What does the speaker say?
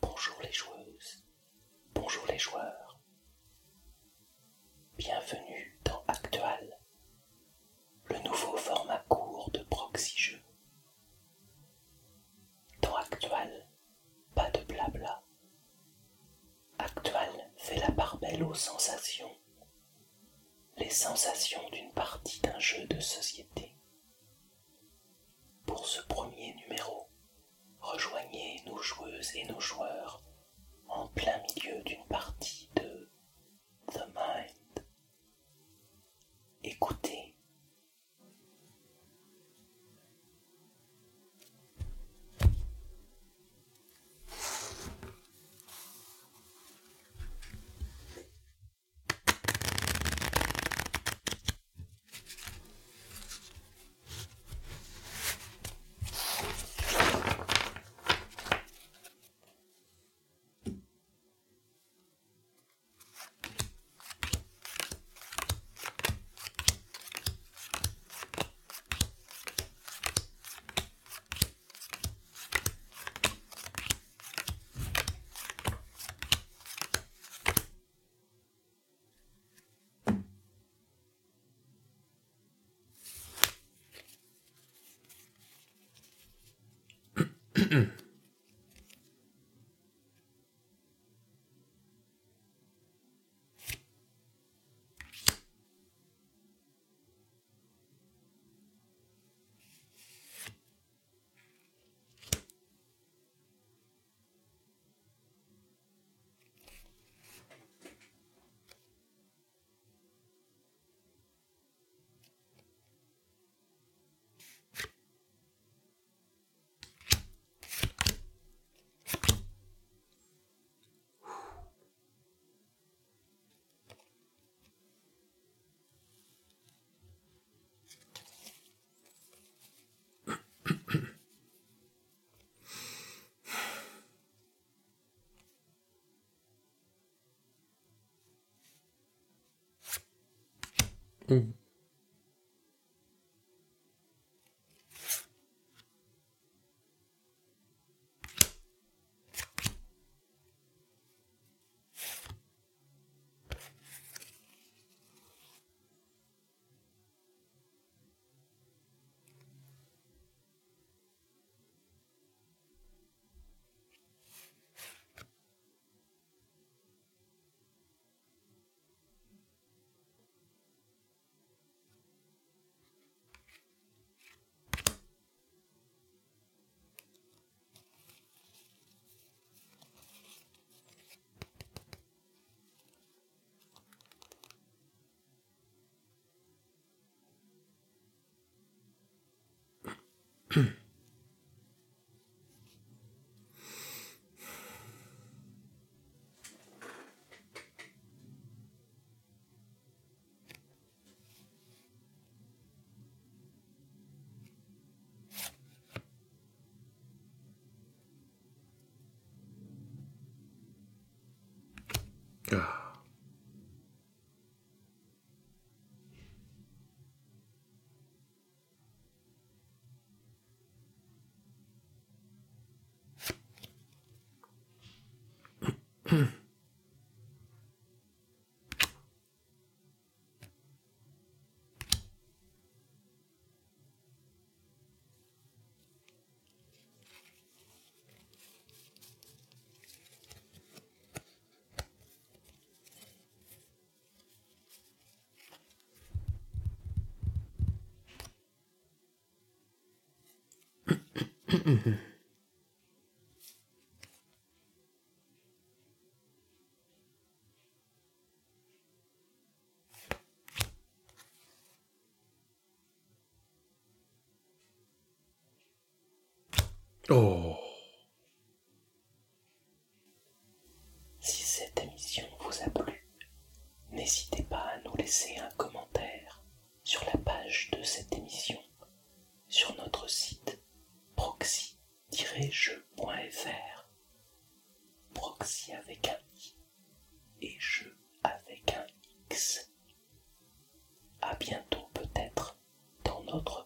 Bonjour les joueuses, bonjour les joueurs. Bienvenue dans Actual, le nouveau format court de proxy jeu. Dans Actual, pas de blabla. Actual fait la part belle aux sensations, les sensations d'une partie d'un jeu de société. Pour ce premier numéro, rejoignez nos joueuses et nos joueurs Mm-mm. Mm. Oh. X. À bientôt peut-être dans notre